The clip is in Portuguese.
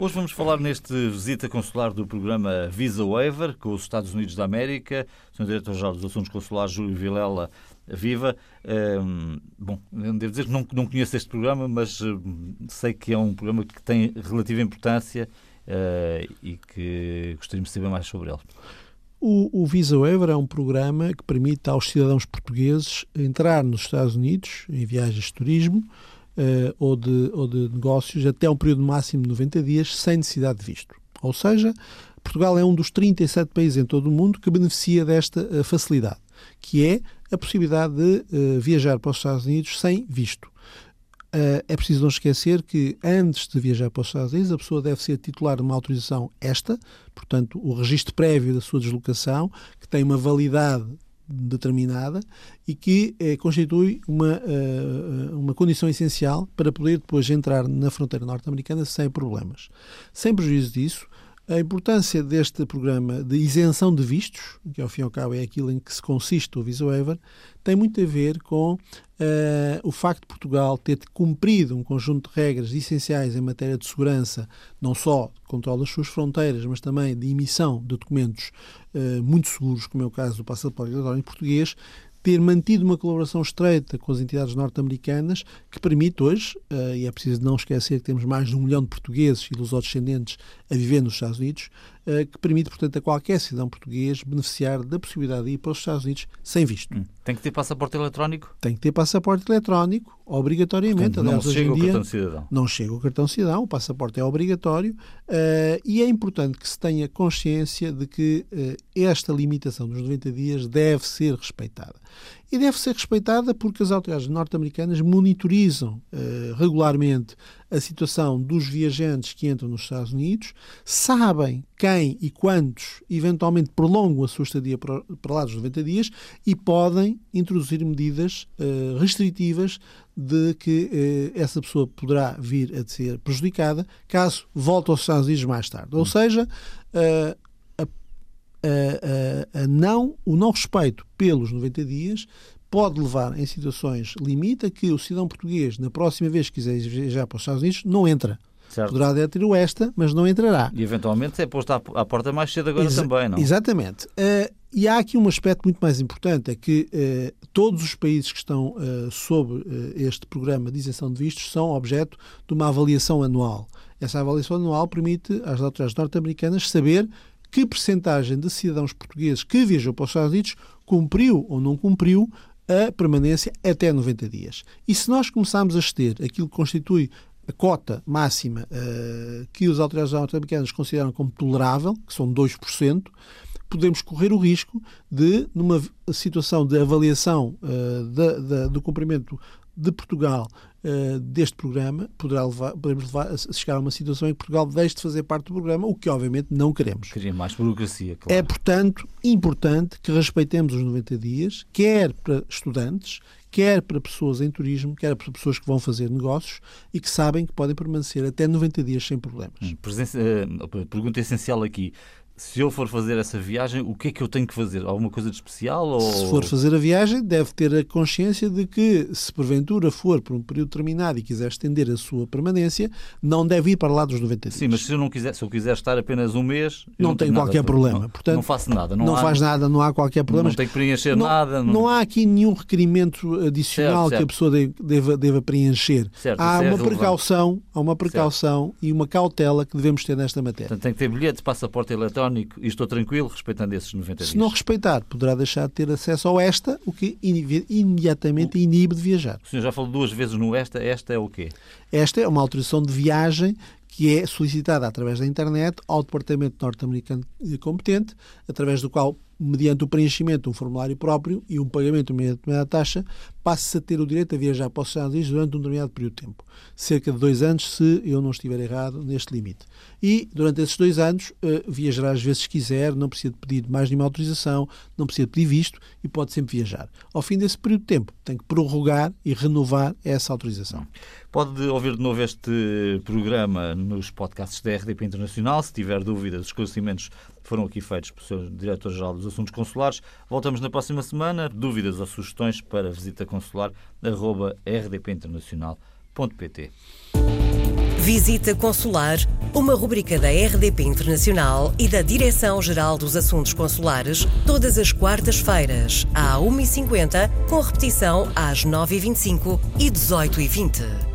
Hoje vamos falar neste visita consular do programa Visa Waiver com os Estados Unidos da América. Sr. Diretor-Geral dos Assuntos Consulares, Júlio Vilela, viva. bom, devo dizer que não, não conheço este programa, mas sei que é um programa que tem relativa importância uh, e que gostaríamos de saber mais sobre ele. O, o, Visa Waiver é um programa que permite aos cidadãos portugueses entrar nos Estados Unidos em viagens de turismo uh, ou, de, ou de negócios até um período máximo de 90 dias sem necessidade de visto. Ou seja, Portugal é um dos 37 países em todo o mundo que beneficia desta uh, facilidade, que é a possibilidade de uh, viajar para os Estados Unidos sem visto. Uh, é preciso não esquecer que antes de viajar para os Estados Unidos, a pessoa deve ser titular de uma autorização esta, portanto, o registro prévio da sua deslocação, que tem uma validade determinada e que eh, constitui uma, uh, uma condição essencial para poder depois entrar na fronteira norte-americana sem problemas. Sem prejuízo disso, a importância deste programa de isenção de vistos, que ao fim e ao cabo é aquilo em que se consiste o Visa Waiver, tem muito a ver com uh, o facto de Portugal ter cumprido um conjunto de regras essenciais em matéria de segurança, não só de controle das suas fronteiras, mas também de emissão de documentos uh, muito seguros, como é o caso do passaporte em português, ter mantido uma colaboração estreita com as entidades norte-americanas que permite hoje, uh, e é preciso não esquecer que temos mais de um milhão de portugueses e lusodescendentes a viver nos Estados Unidos, que permite, portanto, a qualquer cidadão português beneficiar da possibilidade de ir para os Estados Unidos sem visto. Hum. Tem que ter passaporte eletrónico? Tem que ter passaporte eletrónico, obrigatoriamente. Portanto, Aliás, não chega o cartão cidadão. Não chega o cartão cidadão, o passaporte é obrigatório uh, e é importante que se tenha consciência de que esta limitação dos 90 dias deve ser respeitada e deve ser respeitada porque as autoridades norte-americanas monitorizam uh, regularmente a situação dos viajantes que entram nos Estados Unidos, sabem quem e quantos eventualmente prolongam a sua estadia para, lá dos 90 dias e podem introduzir medidas uh, restritivas de que uh, essa pessoa poderá vir a ser prejudicada caso volte aos Estados Unidos mais tarde. Ou seja, a, a, a não, o não respeito pelos 90 dias pode levar em situações limite a que o cidadão português, na próxima vez que quiser viajar para os Estados Unidos, não entra. Certo. Poderá ter o esta, mas não entrará. E eventualmente é posto à, porta mais cedo agora Exa também, não? Exatamente. Uh, e há aqui um aspecto muito mais importante, é que uh, todos os países que estão uh, sob este programa de isenção de vistos são objeto de uma avaliação anual. Essa avaliação anual permite às autoridades norte-americanas saber que percentagem de cidadãos portugueses que viajou para os Estados Unidos cumpriu ou não cumpriu a permanência até 90 dias. E se nós começarmos a exceder aquilo que constitui a cota máxima uh, que as autoridades norte-americanas consideram como tolerável, que são 2%, podemos correr o risco de, numa situação de avaliação uh, do cumprimento de Portugal uh, deste programa, poderá levar, podemos levar a chegar a uma situação em que Portugal deixe de fazer parte do programa, o que obviamente não queremos. Queria mais burocracia, claro. É, portanto, importante que respeitemos os 90 dias, quer para estudantes, quer para pessoas em turismo, quer para pessoas que vão fazer negócios e que sabem que podem permanecer até 90 dias sem problemas. Hum, uh, pergunta essencial aqui se eu for fazer essa viagem, o que é que eu tenho que fazer? Alguma coisa de especial? Ou... Se for fazer a viagem, deve ter a consciência de que, se porventura for por um período determinado e quiser estender a sua permanência, não deve ir para lá dos 90 dias. Sim, mas se eu, não quiser, se eu quiser estar apenas um mês. Não, não tem qualquer problema. Não, Portanto, não faço nada. Não, não há, faz nada, não há qualquer problema. Não tem que preencher não, nada. Não... há aqui nenhum requerimento adicional certo, certo. que a pessoa deva, deva preencher. Certo, há, é uma precaução, há uma precaução e uma cautela que devemos ter nesta matéria. Portanto, tem que ter bilhete, passaporte eletrónico e estou tranquilo respeitando esses 90 dias. Se não respeitar, poderá deixar de ter acesso ao ESTA, o que imediatamente inibe de viajar. O senhor já falou duas vezes no ESTA. ESTA é o quê? Esta é uma autorização de viagem que é solicitada através da internet ao Departamento norte-americano competente, através do qual, mediante o preenchimento de um formulário próprio e um pagamento de uma taxa, passa a ter o direito a viajar para os Estados Unidos durante um determinado período de tempo. Cerca de dois anos, se eu não estiver errado, neste limite. E, durante esses dois anos, uh, viajará às vezes quiser, não precisa de pedir mais nenhuma autorização, não precisa de pedir visto e pode sempre viajar. Ao fim desse período de tempo, tem que prorrogar e renovar essa autorização. Pode ouvir de novo este programa nos podcasts da RDP Internacional. Se tiver dúvidas, os esclarecimentos foram aqui feitos pelo Sr. Diretor-Geral dos Assuntos Consulares. Voltamos na próxima semana. Dúvidas ou sugestões para visita consular arroba rdpinternacional.pt Visita Consular, uma rubrica da RDP Internacional e da Direção-Geral dos Assuntos Consulares, todas as quartas-feiras, às 1h50, com repetição às 9h25 e 18h20.